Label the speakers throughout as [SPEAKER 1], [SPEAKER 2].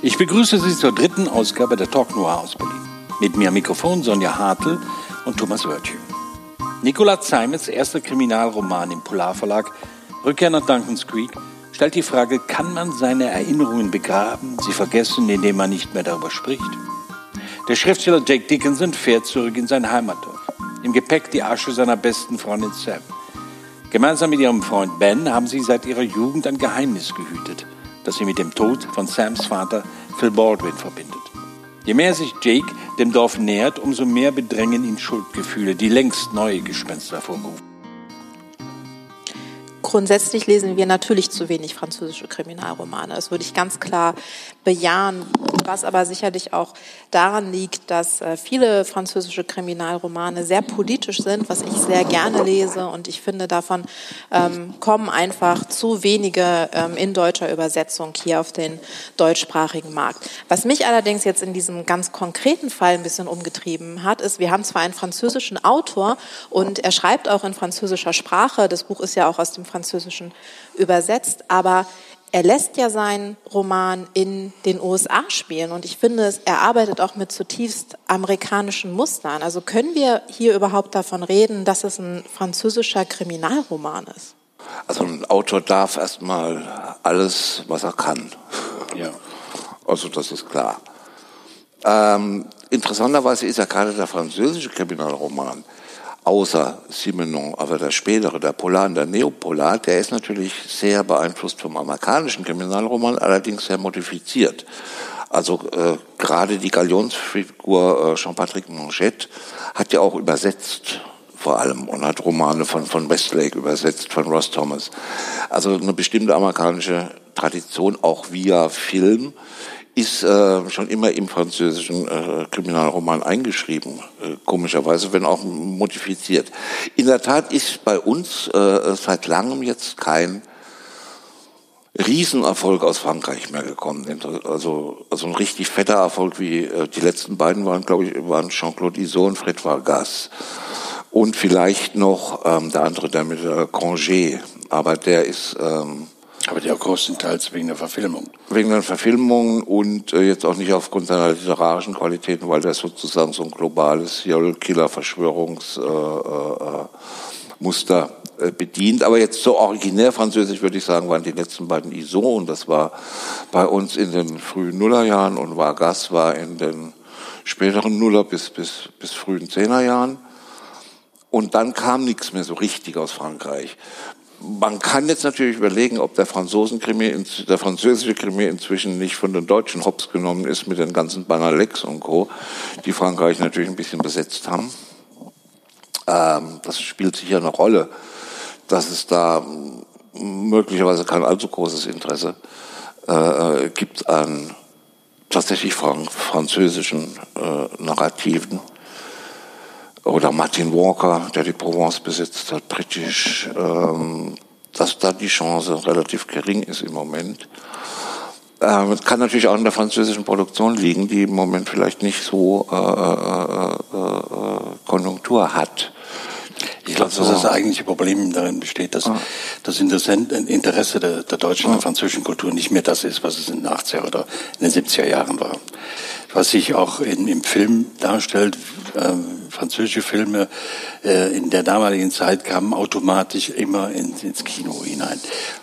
[SPEAKER 1] Ich begrüße Sie zur dritten Ausgabe der Talk Noir aus Berlin. Mit mir am Mikrofon Sonja Hartl und Thomas Wörtje. Nicola Zeimets erster Kriminalroman im Polarverlag, Rückkehr nach Duncan's Creek, stellt die Frage, kann man seine Erinnerungen begraben, sie vergessen, indem man nicht mehr darüber spricht? Der Schriftsteller Jake Dickinson fährt zurück in sein Heimatdorf. Im Gepäck die Asche seiner besten Freundin Sam. Gemeinsam mit ihrem Freund Ben haben sie seit ihrer Jugend ein Geheimnis gehütet – das sie mit dem Tod von Sams Vater Phil Baldwin verbindet. Je mehr sich Jake dem Dorf nähert, umso mehr bedrängen ihn Schuldgefühle, die längst neue Gespenster hervorrufen.
[SPEAKER 2] Grundsätzlich lesen wir natürlich zu wenig französische Kriminalromane. Das würde ich ganz klar bejahen, was aber sicherlich auch daran liegt, dass äh, viele französische Kriminalromane sehr politisch sind, was ich sehr gerne lese. Und ich finde, davon ähm, kommen einfach zu wenige ähm, in deutscher Übersetzung hier auf den deutschsprachigen Markt. Was mich allerdings jetzt in diesem ganz konkreten Fall ein bisschen umgetrieben hat, ist, wir haben zwar einen französischen Autor und er schreibt auch in französischer Sprache. Das Buch ist ja auch aus dem Französischen übersetzt, aber er lässt ja seinen Roman in den USA spielen und ich finde, er arbeitet auch mit zutiefst amerikanischen Mustern. Also können wir hier überhaupt davon reden, dass es ein französischer Kriminalroman ist?
[SPEAKER 3] Also ein Autor darf erstmal alles, was er kann. Ja. Also das ist klar. Ähm, interessanterweise ist ja gerade der französische Kriminalroman außer Simenon, aber der spätere, der Polar der Neopolar, der ist natürlich sehr beeinflusst vom amerikanischen Kriminalroman, allerdings sehr modifiziert. Also äh, gerade die Galionsfigur äh, Jean-Patrick Manchette hat ja auch übersetzt vor allem und hat Romane von, von Westlake übersetzt, von Ross Thomas. Also eine bestimmte amerikanische Tradition, auch via Film, ist äh, schon immer im französischen äh, Kriminalroman eingeschrieben, äh, komischerweise, wenn auch modifiziert. In der Tat ist bei uns äh, seit langem jetzt kein Riesenerfolg aus Frankreich mehr gekommen. Also, also ein richtig fetter Erfolg wie äh, die letzten beiden waren, glaube ich, waren Jean-Claude Iso und Fred Vargas. Und vielleicht noch ähm, der andere, der mit der Granger. Aber der ist... Ähm,
[SPEAKER 1] aber auch größtenteils wegen der Verfilmung.
[SPEAKER 3] Wegen der Verfilmung und äh, jetzt auch nicht aufgrund seiner literarischen Qualitäten, weil der sozusagen so ein globales Killer-Verschwörungsmuster äh, äh, bedient. Aber jetzt so originär französisch würde ich sagen, waren die letzten beiden ISO und das war bei uns in den frühen Nullerjahren und Vargas war in den späteren Nuller bis, bis, bis frühen Zehnerjahren. Und dann kam nichts mehr so richtig aus Frankreich man kann jetzt natürlich überlegen, ob der, Franzosenkrimi, der französische Krimi inzwischen nicht von den Deutschen hops genommen ist mit den ganzen Banalex und Co., die Frankreich natürlich ein bisschen besetzt haben. Ähm, das spielt sicher eine Rolle, dass es da möglicherweise kein allzu großes Interesse äh, gibt an tatsächlich französischen äh, Narrativen oder Martin Walker, der die Provence besitzt hat, britisch, ähm, dass da die Chance relativ gering ist im Moment. Ähm, kann natürlich auch in der französischen Produktion liegen, die im Moment vielleicht nicht so äh, äh, äh, Konjunktur hat.
[SPEAKER 1] Ich glaube, dass das eigentliche Problem darin besteht, dass ah. das Interesse der, der deutschen und französischen Kultur nicht mehr das ist, was es in den 80er oder in den 70er Jahren war. Was sich auch in, im Film darstellt, ähm, französische Filme äh, in der damaligen Zeit kamen automatisch immer ins, ins Kino hinein.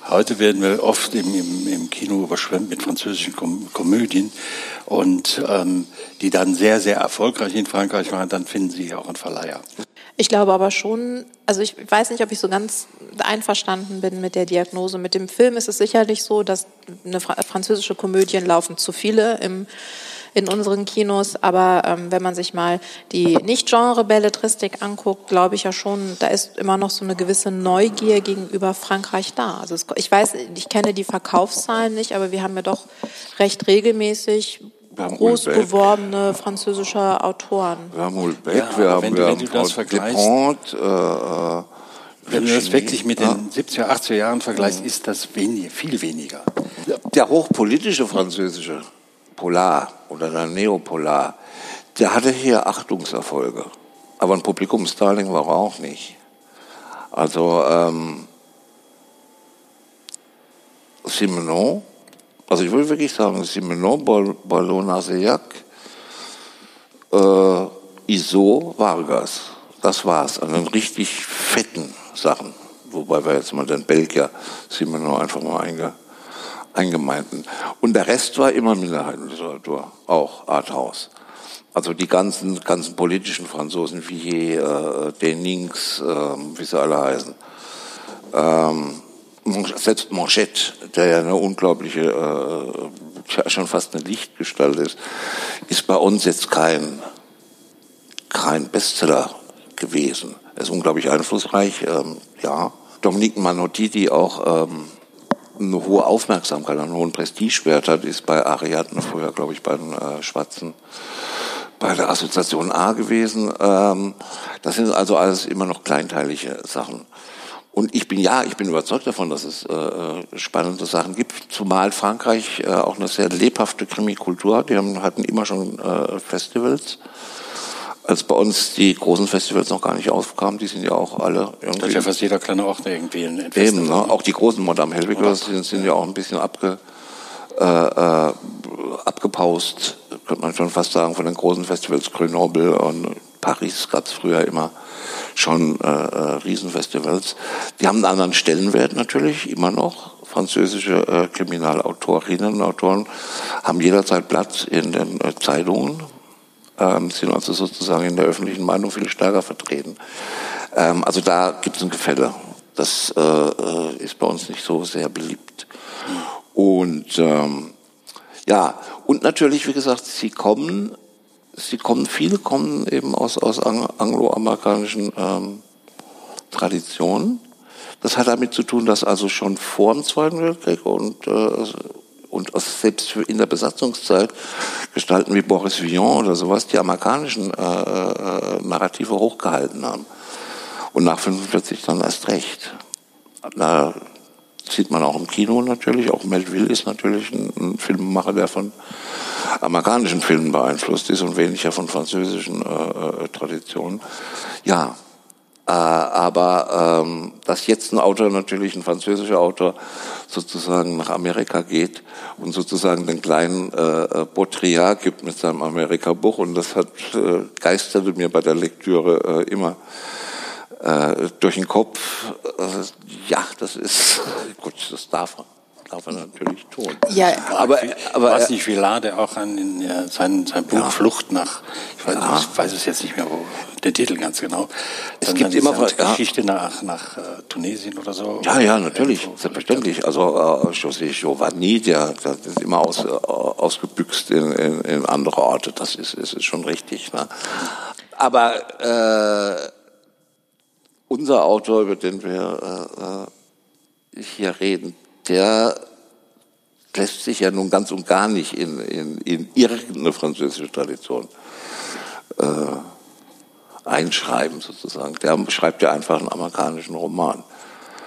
[SPEAKER 1] Heute werden wir oft im, im, im Kino überschwemmt mit französischen Kom Komödien und ähm, die dann sehr, sehr erfolgreich in Frankreich waren, dann finden sie auch einen Verleiher.
[SPEAKER 2] Ich glaube aber schon, also ich weiß nicht, ob ich so ganz einverstanden bin mit der Diagnose. Mit dem Film ist es sicherlich so, dass eine französische Komödien laufen zu viele im in unseren Kinos. Aber ähm, wenn man sich mal die Nicht-Genre-Belletristik anguckt, glaube ich ja schon, da ist immer noch so eine gewisse Neugier gegenüber Frankreich da. Also es, ich weiß, ich kenne die Verkaufszahlen nicht, aber wir haben ja doch recht regelmäßig groß geworbene französische Autoren.
[SPEAKER 3] Wir haben Hulbeck, ja, wir haben, wenn, wir wenn haben das Depont, äh,
[SPEAKER 1] äh, wenn du das wirklich mit den 70er, 80er Jahren vergleichst, ist das wenig, viel weniger.
[SPEAKER 3] Der hochpolitische französische Polar oder der Neopolar, der hatte hier Achtungserfolge. Aber ein Publikumsdarling war er auch nicht. Also ähm, Simenon Also ich würde wirklich sagen, Simenon, Ballon, Naseac, äh, Iso, Vargas. Das war's. An den richtig fetten Sachen. Wobei wir jetzt mal den Belgier Simenon einfach mal einge, eingemeinten. Und der Rest war immer Minderheitenliteratur, auch Arthouse. Also die ganzen, ganzen politischen Franzosen, wie äh, Denings, äh, wie sie alle heißen. Ähm, selbst Manchette, der ja eine unglaubliche, äh, schon fast eine Lichtgestalt ist, ist bei uns jetzt kein, kein Bestseller gewesen. Er ist unglaublich einflussreich, ähm, ja. Dominique Manotti, die auch ähm, eine hohe Aufmerksamkeit, einen hohen Prestigewert hat, ist bei Ariadne früher, glaube ich, bei den äh, Schwarzen bei der Assoziation A gewesen. Ähm, das sind also alles immer noch kleinteilige Sachen. Und ich bin ja, ich bin überzeugt davon, dass es äh, spannende Sachen gibt, zumal Frankreich äh, auch eine sehr lebhafte Krimikultur hat. Die haben, hatten immer schon äh, Festivals. Als bei uns die großen Festivals noch gar nicht aufkamen, die sind ja auch alle
[SPEAKER 1] irgendwie. Das ist ja fast jeder kleine Ort irgendwie in, in
[SPEAKER 3] Eben, ne? auch die großen Madame Helvigers sind, sind ja auch ein bisschen abge, äh, äh, abgepaust, könnte man schon fast sagen, von den großen Festivals Grenoble und Paris gab es früher immer schon äh, äh, Riesenfestivals. Die haben einen anderen Stellenwert natürlich, immer noch. Französische äh, Kriminalautorinnen und Autoren haben jederzeit Platz in den äh, Zeitungen, ähm, sind also sozusagen in der öffentlichen Meinung viel stärker vertreten. Ähm, also da gibt es ein Gefälle. Das äh, äh, ist bei uns nicht so sehr beliebt. Und ähm, ja, und natürlich, wie gesagt, sie kommen sie kommen, viele kommen eben aus, aus angloamerikanischen ähm, Traditionen. Das hat damit zu tun, dass also schon vor dem Zweiten Weltkrieg und, äh, und selbst in der Besatzungszeit Gestalten wie Boris Vian oder sowas die amerikanischen äh, äh, Narrative hochgehalten haben. Und nach 45 dann erst recht. Da sieht man auch im Kino natürlich. Auch Melville ist natürlich ein, ein Filmemacher, der von amerikanischen Filmen beeinflusst ist und weniger von französischen äh, äh, Traditionen. Ja, aber ähm, dass jetzt ein Autor, natürlich ein französischer Autor, sozusagen nach Amerika geht und sozusagen den kleinen äh, äh Baudrillard gibt mit seinem Amerika-Buch und das hat äh, geisterte mir bei der Lektüre äh, immer äh, durch den Kopf. Äh, ja, das ist gut, das darf man darf er natürlich tun.
[SPEAKER 1] Ja, aber, aber was nicht Villade auch an in, ja, sein, sein Buch ja. Flucht nach, ich weiß, ja. ich weiß, es jetzt nicht mehr, wo der Titel ganz genau.
[SPEAKER 3] Es gibt immer
[SPEAKER 1] was, Geschichte nach, nach äh, Tunesien oder so.
[SPEAKER 3] Ja, ja, natürlich, irgendwo, selbstverständlich. Also äh, José Giovanni, der, der ist immer aus, äh, ausgebüxt in, in, in andere Orte. Das ist, ist, ist schon richtig. Ne? Aber äh, unser Autor, über den wir äh, äh hier reden, der lässt sich ja nun ganz und gar nicht in, in, in irgendeine französische Tradition äh, einschreiben, sozusagen. Der schreibt ja einfach einen amerikanischen Roman.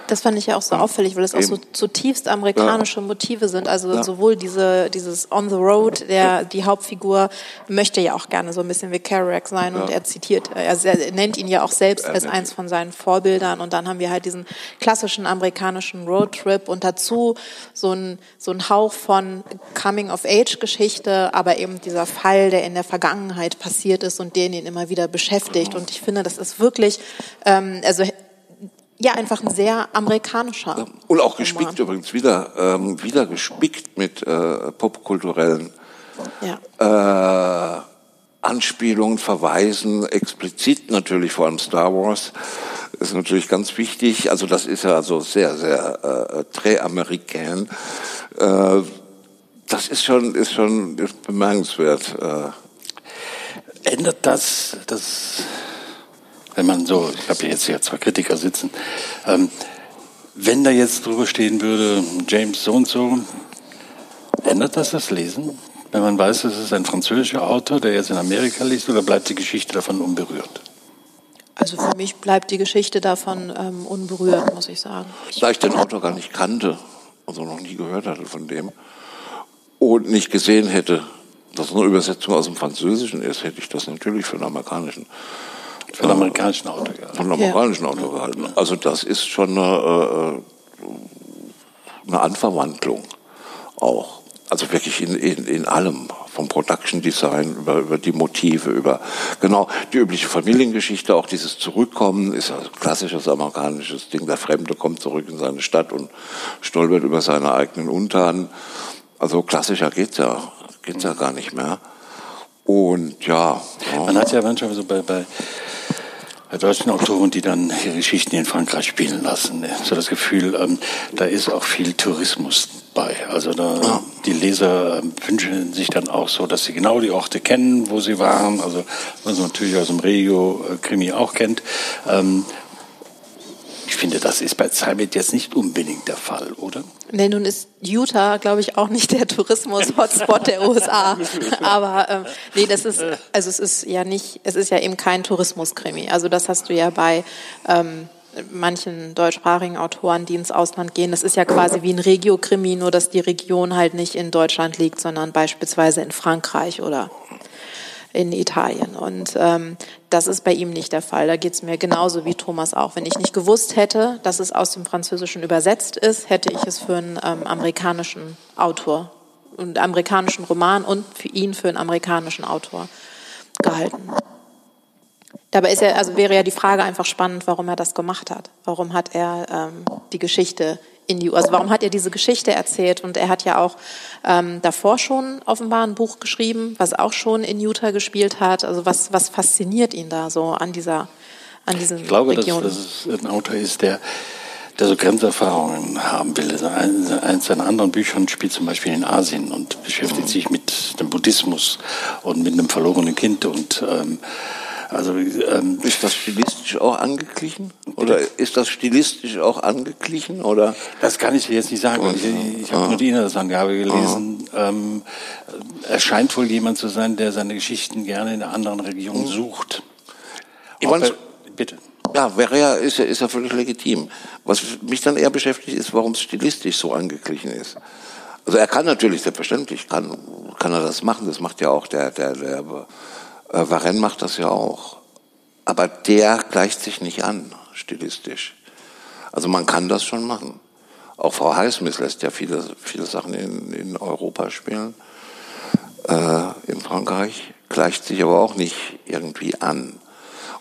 [SPEAKER 2] Das fand ich ja auch so auffällig, weil es auch so zutiefst amerikanische ja. Motive sind. Also ja. sowohl diese, dieses On the Road, der, die Hauptfigur möchte ja auch gerne so ein bisschen wie Kerouac sein ja. und er zitiert, er, er, nennt ihn ja auch selbst als eins von seinen Vorbildern und dann haben wir halt diesen klassischen amerikanischen Roadtrip und dazu so ein, so ein Hauch von Coming-of-Age-Geschichte, aber eben dieser Fall, der in der Vergangenheit passiert ist und den ihn immer wieder beschäftigt und ich finde, das ist wirklich, ähm, also ja, einfach ein sehr amerikanischer.
[SPEAKER 3] Und auch gespickt Roman. übrigens, wieder, ähm, wieder gespickt mit äh, popkulturellen ja. äh, Anspielungen, Verweisen, explizit natürlich vor allem Star Wars ist natürlich ganz wichtig. Also das ist ja also sehr, sehr äh, très américain. Äh, das ist schon, ist schon ist bemerkenswert.
[SPEAKER 1] Äh. Ändert das das wenn man so, ich habe jetzt hier zwei Kritiker sitzen, ähm, wenn da jetzt drüber stehen würde, James so und so, ändert das das Lesen? Wenn man weiß, es ist ein französischer Autor, der jetzt in Amerika liest, oder bleibt die Geschichte davon unberührt?
[SPEAKER 2] Also für mich bleibt die Geschichte davon ähm, unberührt, muss ich sagen.
[SPEAKER 3] Da ich den Autor gar nicht kannte, also noch nie gehört hatte von dem, und nicht gesehen hätte, dass es eine Übersetzung aus dem Französischen ist, hätte ich das natürlich für den amerikanischen
[SPEAKER 1] für den amerikanischen Auto gehalten.
[SPEAKER 3] Von einem amerikanischen. Auto gehalten. Also das ist schon eine, äh, eine Anverwandlung auch. Also wirklich in, in, in allem, vom Production Design über, über die Motive, über genau die übliche Familiengeschichte, auch dieses Zurückkommen ist ein klassisches amerikanisches Ding. Der Fremde kommt zurück in seine Stadt und stolpert über seine eigenen Untertanen. Also klassischer geht's ja, geht's ja gar nicht mehr. Und ja.
[SPEAKER 1] Man hat ja manchmal so bei bei deutschen Autoren, die dann ihre Geschichten in Frankreich spielen lassen. So das Gefühl, ähm, da ist auch viel Tourismus bei. Also da, ja. die Leser ähm, wünschen sich dann auch so, dass sie genau die Orte kennen, wo sie waren. Also was man natürlich aus dem Regio-Krimi auch kennt. Ähm, finde, das ist bei Climate jetzt nicht unbedingt der Fall, oder?
[SPEAKER 2] Nee, nun ist Utah, glaube ich, auch nicht der Tourismus-Hotspot der USA. Aber ähm, nee, das ist, also es ist ja nicht, es ist ja eben kein Tourismuskrimi. Also das hast du ja bei ähm, manchen deutschsprachigen Autoren, die ins Ausland gehen. Das ist ja quasi wie ein Regio-Krimi, nur dass die Region halt nicht in Deutschland liegt, sondern beispielsweise in Frankreich oder in Italien. Und ähm, das ist bei ihm nicht der Fall. Da geht es mir genauso wie Thomas auch. Wenn ich nicht gewusst hätte, dass es aus dem Französischen übersetzt ist, hätte ich es für einen ähm, amerikanischen Autor, einen amerikanischen Roman und für ihn für einen amerikanischen Autor gehalten. Dabei ist ja, also wäre ja die Frage einfach spannend, warum er das gemacht hat. Warum hat er ähm, die Geschichte in die, also warum hat er diese Geschichte erzählt? Und er hat ja auch ähm, davor schon offenbar ein Buch geschrieben, was auch schon in Utah gespielt hat. Also was, was fasziniert ihn da so an dieser, an diesen
[SPEAKER 1] Ich glaube, Regionen? dass, dass es ein Autor ist, der der so Grenzerfahrungen haben will. Also eins seiner anderen Büchern spielt zum Beispiel in Asien und beschäftigt sich mit dem Buddhismus und mit einem verlorenen Kind und ähm,
[SPEAKER 3] also ähm, ist das stilistisch auch angeglichen? Oder ist das stilistisch auch angeglichen? Oder?
[SPEAKER 1] Das kann ich jetzt nicht sagen. Und, ich, ich habe ah, nur die Inhaltsangabe gelesen. Ah, ähm, er scheint wohl jemand zu sein, der seine Geschichten gerne in einer anderen Region mhm. sucht.
[SPEAKER 3] Ich meine, bitte. Ja, wäre ja, ist ja, ist ja völlig legitim. Was mich dann eher beschäftigt, ist, warum es stilistisch so angeglichen ist. Also er kann natürlich, selbstverständlich, kann, kann er das machen. Das macht ja auch der, der, der äh, Varenne macht das ja auch. Aber der gleicht sich nicht an, stilistisch. Also man kann das schon machen. Auch Frau Highsmith lässt ja viele, viele Sachen in, in Europa spielen, äh, in Frankreich, gleicht sich aber auch nicht irgendwie an.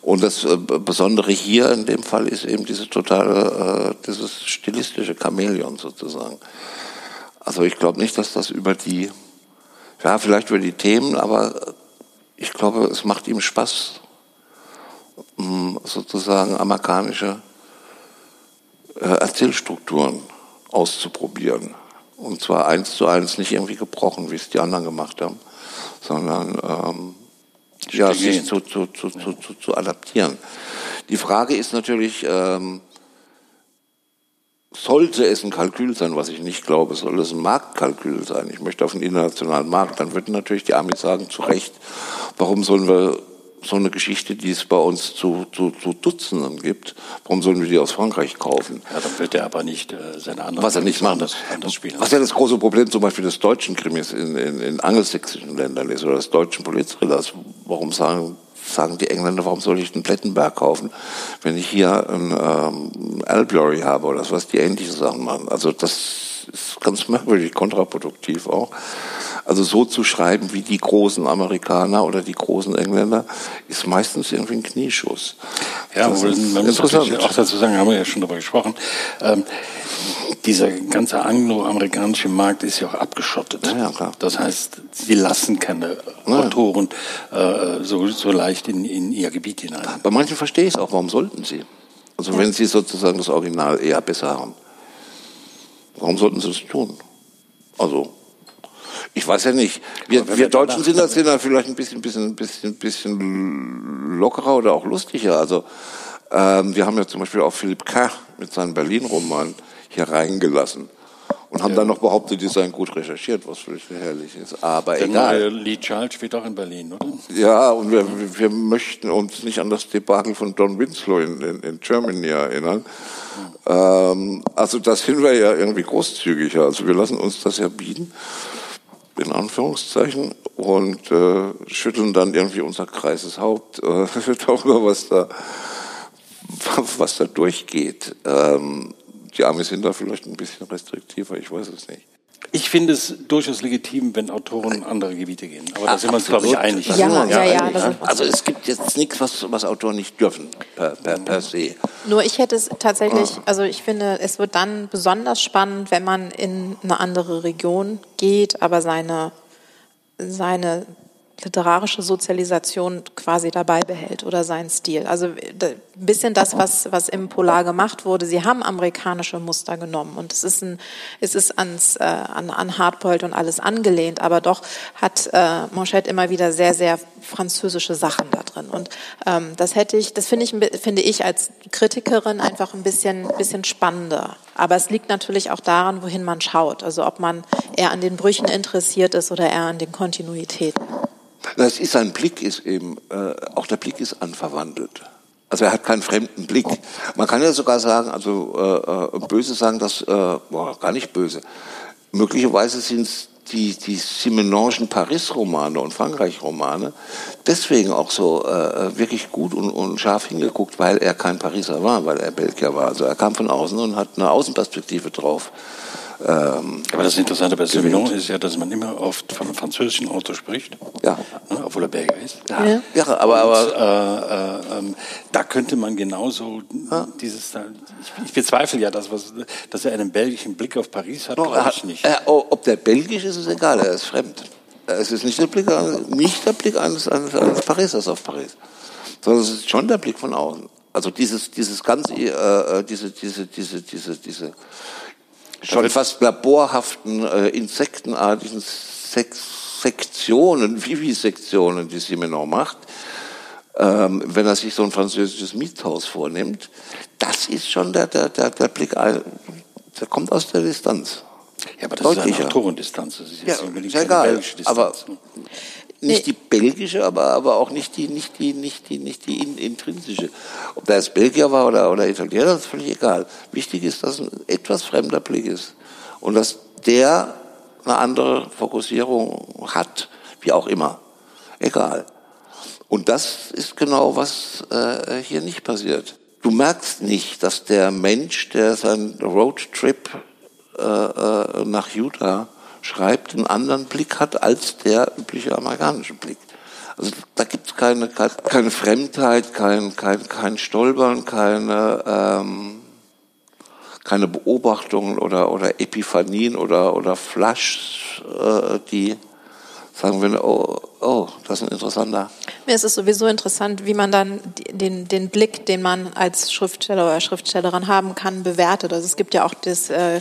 [SPEAKER 3] Und das äh, Besondere hier in dem Fall ist eben diese totale, äh, dieses stilistische Chamäleon sozusagen. Also ich glaube nicht, dass das über die, ja, vielleicht über die Themen, aber ich glaube, es macht ihm Spaß, sozusagen amerikanische äh, Erzählstrukturen auszuprobieren. Und zwar eins zu eins, nicht irgendwie gebrochen, wie es die anderen gemacht haben, sondern ähm, ja, sich zu, zu, zu, zu, zu, zu adaptieren. Die Frage ist natürlich, ähm, sollte es ein Kalkül sein, was ich nicht glaube, soll es ein Marktkalkül sein. Ich möchte auf den internationalen Markt. Dann würden natürlich die Amis sagen, zu Recht, warum sollen wir so eine Geschichte, die es bei uns zu, zu, zu Dutzenden gibt, warum sollen wir die aus Frankreich kaufen?
[SPEAKER 1] Ja, dann wird er aber nicht äh, seine anderen
[SPEAKER 3] Was er nicht machen, das, anders spielen. Was ja das große Problem zum Beispiel des deutschen Krimis in, in, in angelsächsischen Ländern ist oder des deutschen Polizthrillers. Warum sagen sagen die Engländer, warum soll ich einen Plettenberg kaufen, wenn ich hier einen ähm, Albury habe oder was, die ähnliche Sachen machen. Also das ist ganz merkwürdig, kontraproduktiv auch. Also so zu schreiben wie die großen Amerikaner oder die großen Engländer ist meistens irgendwie ein Knieschuss.
[SPEAKER 1] Ja, man muss auch dazu sagen, haben wir ja schon darüber gesprochen, ähm, dieser ganze angloamerikanische Markt ist ja auch abgeschottet. Ja, ja, klar. Das heißt, sie lassen keine ja. Autoren äh, so, so leicht in, in ihr Gebiet hinein.
[SPEAKER 3] Bei manchen verstehe ich es auch, warum sollten sie? Also wenn sie sozusagen das Original eher besser haben. Warum sollten sie das tun? Also, ich weiß ja nicht. Wir, wir Deutschen sind da, sind da vielleicht ein bisschen, bisschen, bisschen, bisschen lockerer oder auch lustiger. Also, ähm, wir haben ja zum Beispiel auch Philipp K. mit seinem Berlin-Roman hier reingelassen und haben ja. dann noch behauptet, die seien gut recherchiert, was völlig herrlich ist. Aber Der egal.
[SPEAKER 1] Neue Lee Charles spielt auch in Berlin, oder?
[SPEAKER 3] Ja, und wir, wir möchten uns nicht an das Debakel von Don Winslow in, in, in Germany erinnern. Ja. Ähm, also das sind wir ja irgendwie großzügiger. Also wir lassen uns das ja bieten, in Anführungszeichen, und äh, schütteln dann irgendwie unser kreises Haupt äh, darüber, was da was da durchgeht. Ähm, die Amis sind da vielleicht ein bisschen restriktiver, ich weiß es nicht.
[SPEAKER 1] Ich finde es durchaus legitim, wenn Autoren andere Gebiete gehen. Aber da sind wir uns, glaube ich, einig.
[SPEAKER 2] Ja, ja, ja, uns
[SPEAKER 3] Also es gibt jetzt nichts, was, was Autoren nicht dürfen, per, per, per se.
[SPEAKER 2] Nur ich hätte es tatsächlich,
[SPEAKER 3] Ah.
[SPEAKER 2] also ich finde, es wird dann besonders spannend, wenn man in eine andere Region geht, aber seine, seine literarische Sozialisation quasi dabei behält oder seinen Stil. Also ein bisschen das, was, was im Polar gemacht wurde. Sie haben amerikanische Muster genommen und es ist, ein, es ist ans, äh, an, an Hardboiled und alles angelehnt, aber doch hat äh, Manchette immer wieder sehr, sehr französische Sachen da drin. Und ähm, das hätte ich, das finde ich, finde ich als Kritikerin einfach ein bisschen, bisschen spannender. Aber es liegt natürlich auch daran, wohin man schaut. Also ob man eher an den Brüchen interessiert ist oder eher an den Kontinuitäten.
[SPEAKER 3] Das ist sein Blick ist eben, äh, auch der Blick ist anverwandelt. Also er hat keinen fremden Blick. Man kann ja sogar sagen, also äh, äh, böse sagen, dass, äh, boah, gar nicht böse. Möglicherweise sind die, die Simenongen Paris-Romane und Frankreich-Romane deswegen auch so äh, wirklich gut und, und scharf hingeguckt, weil er kein Pariser war, weil er Belgier war. Also er kam von außen und hat eine Außenperspektive drauf. Ähm,
[SPEAKER 1] Aber das Interessante bei Simenon ist ja, dass man immer oft von einem französischen Autor spricht,
[SPEAKER 3] ja.
[SPEAKER 1] ne, obwohl er Belgier ist.
[SPEAKER 3] Ja,
[SPEAKER 2] Ja.
[SPEAKER 3] ja aber, aber
[SPEAKER 1] Und, äh, äh, ähm, da könnte man genauso dieses, ich, ich bezweifle ja, dass, was, dass er einen belgischen Blick auf Paris hat,
[SPEAKER 3] Doch,
[SPEAKER 1] glaube
[SPEAKER 3] er
[SPEAKER 1] ich
[SPEAKER 3] hat,
[SPEAKER 1] nicht.
[SPEAKER 3] Ob der belgisch ist, ist egal, er ist fremd. Es ist nicht der Blick, nicht der Blick eines, eines, eines Parisers auf Paris, sondern es ist schon der Blick von außen. Also dieses, dieses ganze, äh, äh, diese, diese, diese, diese, diese schon fast laborhaften, äh, insektenartigen Sex Sektionen, Vivisektionen, die Simenon macht, ähm, wenn er sich so ein französisches Mietshaus vornimmt, das ist schon der, der, der, der Blick, der kommt aus der Distanz.
[SPEAKER 1] ja, aber das ist
[SPEAKER 3] deutlicher.
[SPEAKER 1] eine Autorendistanz. Das ist jetzt
[SPEAKER 3] Ja,
[SPEAKER 1] unbedingt
[SPEAKER 3] ist
[SPEAKER 1] keine
[SPEAKER 3] egal.
[SPEAKER 1] belgische Distanz.
[SPEAKER 3] Aber
[SPEAKER 1] ne?
[SPEAKER 3] Nicht die belgische, aber, aber auch nicht die, nicht die, nicht die, nicht die in, intrinsische. Ob der jetzt Belgier war oder, oder Italiener, ist völlig egal. Wichtig ist, dass ein etwas fremder Blick ist. Und dass der eine andere Fokussierung hat, wie auch immer. Egal. Und das ist genau, was äh, hier nicht passiert. Du merkst nicht, dass der Mensch, der seinen Roadtrip äh, äh, nach Utah schreibt, einen anderen Blick hat als der übliche amerikanische Blick. Also da gibt es keine, keine, Fremdheit, kein, kein, kein Stolpern, keine, ähm, keine Beobachtungen oder, oder Epiphanien oder, oder Flash, äh, die sagen wir, oh, oh, das ist ein interessanter.
[SPEAKER 2] Mir ist es sowieso interessant, wie man dann den, den Blick, den man als Schriftsteller oder Schriftstellerin haben kann, bewertet. Also es gibt ja auch das, äh,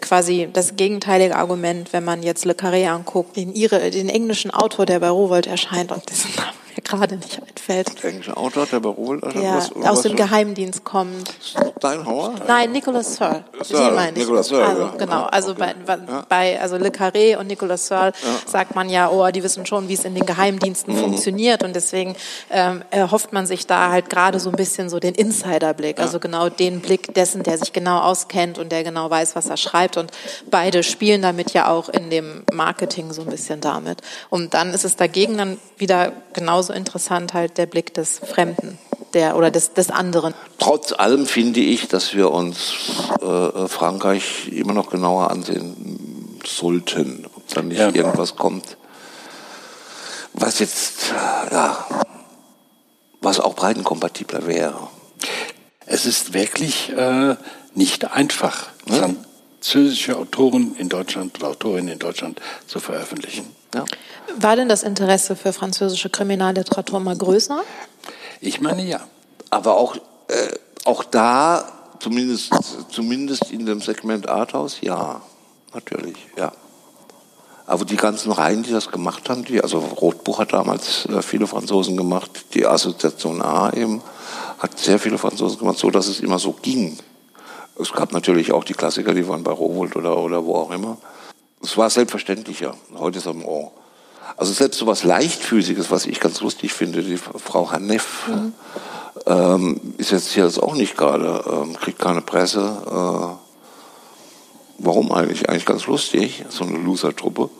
[SPEAKER 2] quasi das gegenteilige Argument, wenn man jetzt Le Carré anguckt, den, ihre, den englischen Autor, der bei Rowold erscheint und dessen Name mir gerade nicht einfällt,
[SPEAKER 3] Der englische Autor, der beruhigt,
[SPEAKER 2] der aus dem Geheimdienst kommt.
[SPEAKER 3] Hauer?
[SPEAKER 2] Nein, Nicolas Searle.
[SPEAKER 3] Searle,
[SPEAKER 2] meine ich.
[SPEAKER 3] Nicolas Searle,
[SPEAKER 2] also,
[SPEAKER 3] ja.
[SPEAKER 2] Genau,
[SPEAKER 3] Ja,
[SPEAKER 2] also
[SPEAKER 3] okay.
[SPEAKER 2] bei, bei also Le Carré und Nicolas Searle sagt man ja, oh, die wissen schon, wie es in den Geheimdiensten
[SPEAKER 3] Mhm.
[SPEAKER 2] funktioniert und deswegen ähm, erhofft man sich da halt gerade so ein bisschen so den Insiderblick, also genau den Blick dessen, der sich genau auskennt und der genau weiß, was er schreibt und beide spielen damit ja auch in dem Marketing so ein bisschen damit. Und dann ist es dagegen dann wieder genauso interessant halt der Blick des Fremden, der oder des, des anderen.
[SPEAKER 3] Trotz allem finde ich, dass wir uns äh, Frankreich immer noch genauer ansehen sollten, ob da nicht
[SPEAKER 1] Ja.
[SPEAKER 3] irgendwas kommt, was jetzt, ja, was auch breitenkompatibler wäre.
[SPEAKER 1] Es ist wirklich äh, nicht einfach, französische Autoren in Deutschland oder Autorinnen in Deutschland zu veröffentlichen.
[SPEAKER 3] Ja.
[SPEAKER 2] War denn das Interesse für französische Kriminalliteratur mal größer?
[SPEAKER 1] Ich meine ja.
[SPEAKER 3] Aber auch, äh, auch da, zumindest, zumindest in dem Segment Arthouse, ja, natürlich, ja. Aber die ganzen Reihen, die das gemacht haben, die, also Rotbuch hat damals äh, viele Franzosen gemacht, die Assoziation A eben hat sehr viele Franzosen gemacht, so dass es immer so ging. Es gab natürlich auch die Klassiker, die waren bei Rowold oder, oder wo auch immer. Es war selbstverständlicher. Heute ist es oh. Also selbst so was Leichtfüßiges, was ich ganz lustig finde, die Frau Hanef ähm, ist jetzt hier das auch nicht gerade, ähm, kriegt keine Presse. Äh, warum eigentlich? Eigentlich ganz lustig, so eine Loser-Truppe.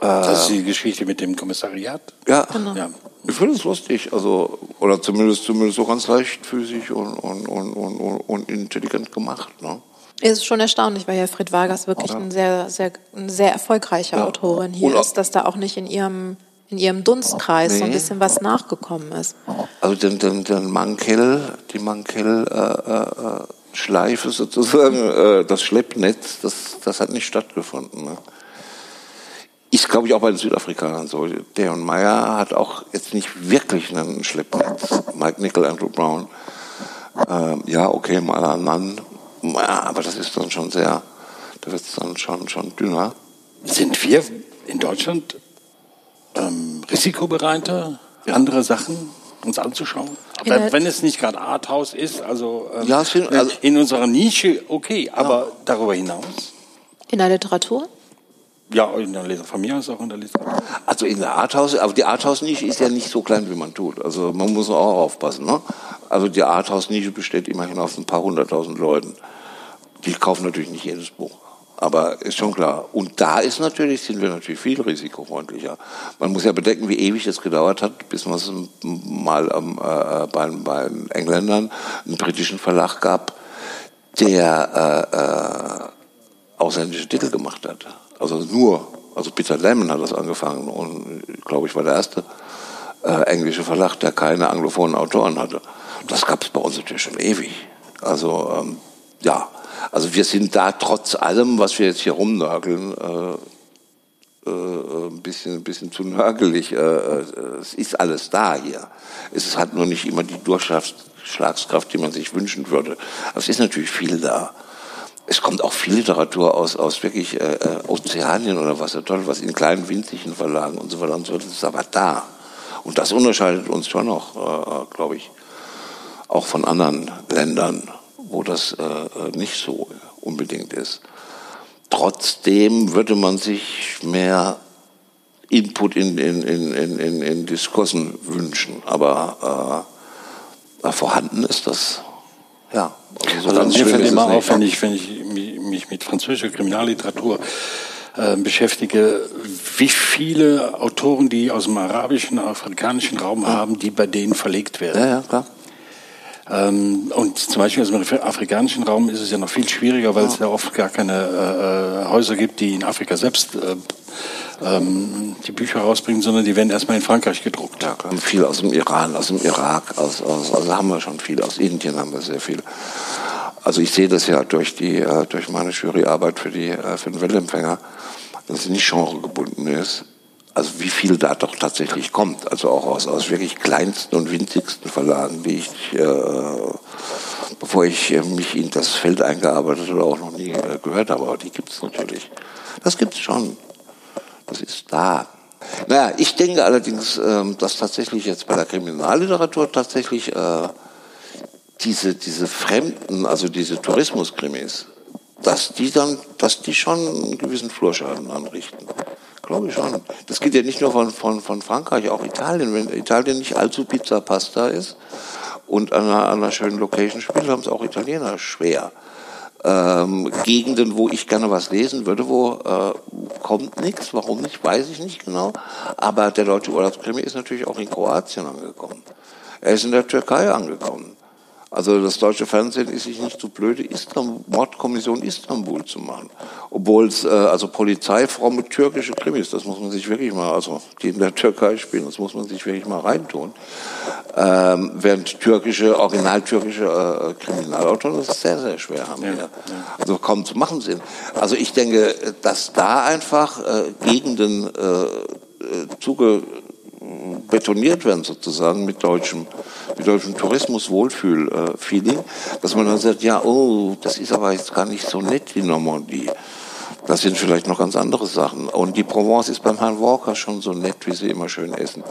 [SPEAKER 1] Das ist die Geschichte mit dem Kommissariat.
[SPEAKER 3] Ja,
[SPEAKER 1] Ja.
[SPEAKER 3] ich finde es lustig, also oder zumindest zumindest so ganz leichtfüßig und und und und, und, und intelligent gemacht. Ne?
[SPEAKER 2] Es ist schon erstaunlich, weil ja Fred Vargas wirklich ein sehr, sehr, eine sehr erfolgreiche ja. Autorin hier ist, dass da auch nicht in ihrem in ihrem Dunstkreis nee. so ein bisschen was nachgekommen ist.
[SPEAKER 3] Also den, den, den Mankel, die Mankel äh, äh, Schleife sozusagen, äh, das Schleppnetz, das, das hat nicht stattgefunden. Ne? Ist, glaube ich, auch bei den Südafrikanern so. Deon Meyer hat auch jetzt nicht wirklich einen Schleppnetz. Mike Nickel, Andrew Brown. Ähm, ja, okay, mal ein Mann. Ja, aber das ist dann schon sehr, da wird es dann schon, schon dünner.
[SPEAKER 1] Sind wir in Deutschland ähm, risikobereiter, andere Sachen uns anzuschauen? Aber wenn es nicht gerade Arthouse ist, also, ähm, ja, sind, also in unserer Nische, okay, aber ja. darüber hinaus?
[SPEAKER 2] In der Literatur?
[SPEAKER 1] Ja, in der Literatur, von mir aus auch in der Literatur.
[SPEAKER 3] Also in der Arthouse, aber die Arthouse-Nische ist ja nicht so klein, wie man tut. Also man muss auch aufpassen. Ne? Also die Arthouse-Nische besteht immerhin aus ein paar hunderttausend Leuten. Die kaufen natürlich nicht jedes Buch. Aber ist schon klar. Und da ist natürlich, sind wir natürlich viel risikofreundlicher. Man muss ja bedenken, wie ewig es gedauert hat, bis man es mal ähm, äh, bei, bei Engländern einen britischen Verlag gab, der äh, äh, ausländische Titel gemacht hat. Also nur, also Peter Lemon hat das angefangen und glaube ich war der erste äh, englische Verlag, der keine anglophonen Autoren hatte. Das gab es bei uns natürlich schon ewig. Also ähm, ja, also wir sind da trotz allem, was wir jetzt hier rumnörgeln, äh, äh, ein, bisschen, ein bisschen zu nörgelig. Äh, äh, es ist alles da hier. Es hat nur nicht immer die Durchschlagskraft, die man sich wünschen würde. Aber es ist natürlich viel da. Es kommt auch viel Literatur aus, aus wirklich äh, äh Ozeanien oder was ja toll, was in kleinen winzigen Verlagen und so weiter und so fort. Das ist aber da. Und das unterscheidet uns schon noch, äh, glaube ich, auch von anderen Ländern wo das äh, äh, nicht so unbedingt ist. Trotzdem würde man sich mehr Input in, in, in, in, in Diskursen wünschen, aber äh, vorhanden ist das. Ja,
[SPEAKER 1] also, so also mir fällt immer auf, wenn ich, wenn ich mich mit französischer Kriminalliteratur äh, beschäftige, wie viele Autoren, die aus dem arabischen, afrikanischen Raum haben, die bei denen verlegt werden.
[SPEAKER 3] Ja, ja, klar.
[SPEAKER 1] Ähm, und zum Beispiel aus dem afrikanischen Raum ist es ja noch viel schwieriger, weil es ja oft gar keine äh, äh, Häuser gibt, die in Afrika selbst äh, ähm, die Bücher rausbringen, sondern die werden erstmal in Frankreich gedruckt.
[SPEAKER 3] Ja, viel aus dem Iran, aus dem Irak, aus, aus, also haben wir schon viel, aus Indien haben wir sehr viel. Also ich sehe das ja durch die äh, durch meine Juryarbeit für die äh, für den Weltempfänger, dass es nicht genregebunden ist also wie viel da doch tatsächlich kommt. Also auch aus, aus wirklich kleinsten und winzigsten Verlagen, die ich, äh, bevor ich äh, mich in das Feld eingearbeitet habe, auch noch nie gehört habe. Aber die gibt es natürlich. Das gibt es schon. Das ist da. Naja, ich denke allerdings, äh, dass tatsächlich jetzt bei der Kriminalliteratur tatsächlich äh, diese, diese Fremden, also diese Tourismuskrimis, dass die dann, dass die schon einen gewissen Flurschaden anrichten. Glaube ich schon. Das geht ja nicht nur von, von, von Frankreich, auch Italien. Wenn Italien nicht allzu Pizza Pasta ist und an einer, an einer schönen Location spielt, haben es auch Italiener schwer. Ähm, Gegenden, wo ich gerne was lesen würde, wo äh, kommt nichts. Warum nicht, weiß ich nicht genau. Aber der deutsche Urlaubskrimi ist natürlich auch in Kroatien angekommen. Er ist in der Türkei angekommen. Also das deutsche Fernsehen ist sich nicht zu so blöde, Istanbul, Mordkommission Istanbul zu machen. Obwohl es, äh, also polizeifromme türkische Krimis, das muss man sich wirklich mal, also die in der Türkei spielen, das muss man sich wirklich mal reintun. Ähm, während türkische, original türkische äh, Kriminalautoren das sehr, sehr schwer haben. Ja, ja. Also kaum zu machen sind. Also ich denke, dass da einfach äh, Gegenden äh, äh zuge betoniert werden sozusagen mit deutschem, mit deutschem Tourismus-Wohlfühl-Feeling, dass man dann sagt, ja, oh, das ist aber jetzt gar nicht so nett, die Normandie. Das sind vielleicht noch ganz andere Sachen. Und die Provence ist beim Herrn Walker schon so nett, wie sie immer schön essen.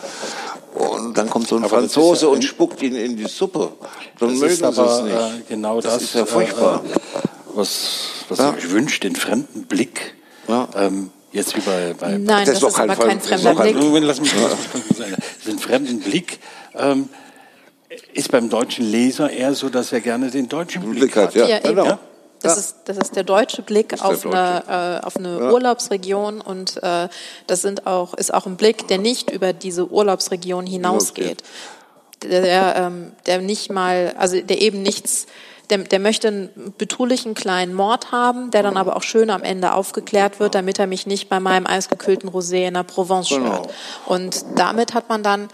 [SPEAKER 3] Und dann kommt so ein aber Franzose ja und spuckt ihn in die Suppe. Dann mögen sie es nicht. Äh,
[SPEAKER 1] genau das, das ist ja furchtbar. Äh, was, was ja. ich wünsche, den fremden Blick. Ja. Ähm, Jetzt wie bei, bei
[SPEAKER 2] Nein, das, das ist, aber kein fremder Blick.
[SPEAKER 1] Lass mich, den fremden Blick ähm, ist beim deutschen Leser eher so, dass er gerne den deutschen Blick, Blick hat.
[SPEAKER 2] Ja, ja, genau. Ja? Das, ja. ist, das ist der deutsche Blick auf, deutsche. Eine, äh, auf eine ja. Urlaubsregion und äh, das sind auch, ist auch ein Blick, der nicht über diese Urlaubsregion hinausgeht. Der, ähm, der nicht mal, also der eben nichts der, der möchte einen betulichen kleinen Mord haben, der dann aber auch schön am Ende aufgeklärt wird, damit er mich nicht bei meinem eisgekühlten Rosé in der Provence
[SPEAKER 3] Genau.
[SPEAKER 2] stört. Und damit hat man dann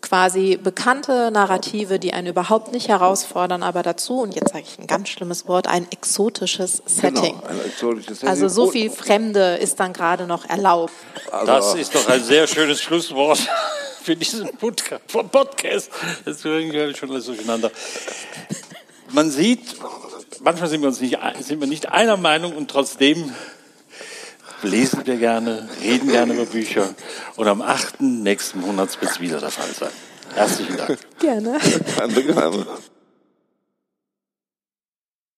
[SPEAKER 2] quasi bekannte Narrative, die einen überhaupt nicht herausfordern, aber dazu, und jetzt sage ich ein ganz schlimmes Wort, ein exotisches Setting.
[SPEAKER 3] Genau, ein exotisches Setting.
[SPEAKER 2] Also so viel Fremde ist dann gerade noch erlaubt.
[SPEAKER 3] Also,
[SPEAKER 1] Das ist doch ein sehr schönes Schlusswort für diesen Podca- Podcast. Das ist schon alles durcheinander. Man sieht, manchmal sind wir uns nicht, sind wir nicht einer Meinung und trotzdem lesen wir gerne, reden gerne über Bücher. Und am 8. nächsten Monats wird es wieder der Fall sein. Herzlichen Dank.
[SPEAKER 2] Gerne.
[SPEAKER 3] Gerne, gerne.